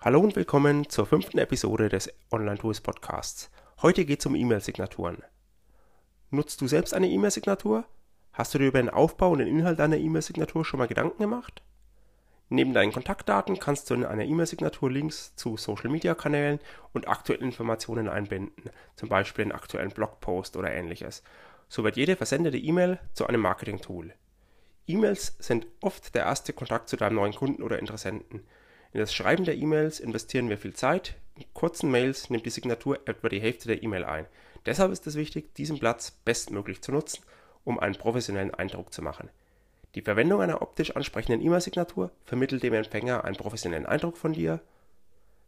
Hallo und willkommen zur fünften Episode des Online Tools Podcasts. Heute geht es um E-Mail-Signaturen. Nutzt du selbst eine E-Mail-Signatur? Hast du dir über den Aufbau und den Inhalt deiner E-Mail-Signatur schon mal Gedanken gemacht? Neben deinen Kontaktdaten kannst du in einer E-Mail-Signatur Links zu Social-Media-Kanälen und aktuellen Informationen einbinden, zum Beispiel einen aktuellen Blogpost oder ähnliches. So wird jede versendete E-Mail zu einem Marketing-Tool. E-Mails sind oft der erste Kontakt zu deinem neuen Kunden oder Interessenten. In das Schreiben der E-Mails investieren wir viel Zeit. In kurzen Mails nimmt die Signatur etwa die Hälfte der E-Mail ein. Deshalb ist es wichtig, diesen Platz bestmöglich zu nutzen, um einen professionellen Eindruck zu machen. Die Verwendung einer optisch ansprechenden E-Mail-Signatur vermittelt dem Empfänger einen professionellen Eindruck von dir.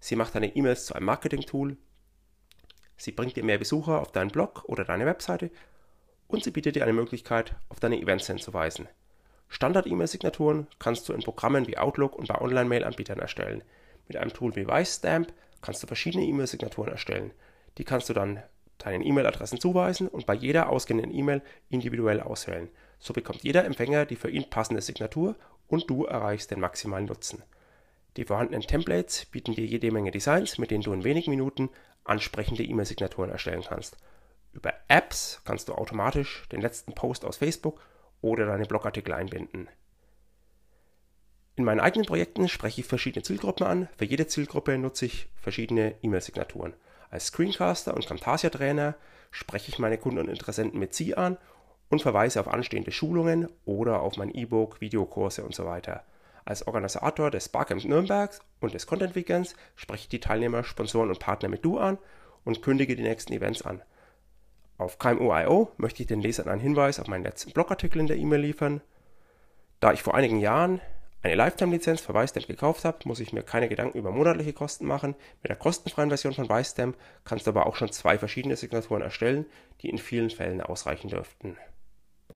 Sie macht deine E-Mails zu einem Marketing-Tool. Sie bringt dir mehr Besucher auf deinen Blog oder deine Webseite und sie bietet dir eine Möglichkeit, auf deine Events hinzuweisen. Standard-E-Mail-Signaturen kannst du in Programmen wie Outlook und bei Online-Mail-Anbietern erstellen. Mit einem Tool wie Weisstamp kannst du verschiedene E-Mail-Signaturen erstellen. Die kannst du dann deinen E-Mail-Adressen zuweisen und bei jeder ausgehenden E-Mail individuell auswählen. So bekommt jeder Empfänger die für ihn passende Signatur und du erreichst den maximalen Nutzen. Die vorhandenen Templates bieten dir jede Menge Designs, mit denen du in wenigen Minuten ansprechende E-Mail-Signaturen erstellen kannst. Über Apps kannst du automatisch den letzten Post aus Facebook oder deine Blogartikel einbinden. In meinen eigenen Projekten spreche ich verschiedene Zielgruppen an. Für jede Zielgruppe nutze ich verschiedene E-Mail-Signaturen. Als Screencaster und Camtasia-Trainer spreche ich meine Kunden und Interessenten mit Sie an und verweise auf anstehende Schulungen oder auf mein E-Book, Videokurse und so weiter. Als Organisator des Barcamps Nürnbergs und des Content Weekends spreche ich die Teilnehmer, Sponsoren und Partner mit Du an und kündige die nächsten Events an. Auf KMU.io möchte ich den Lesern einen Hinweis auf meinen letzten Blogartikel in der E-Mail liefern. Da ich vor einigen Jahren eine Lifetime-Lizenz für Weistamp gekauft habe, muss ich mir keine Gedanken über monatliche Kosten machen. Mit der kostenfreien Version von Weistamp kannst du aber auch schon zwei verschiedene Signaturen erstellen, die in vielen Fällen ausreichen dürften.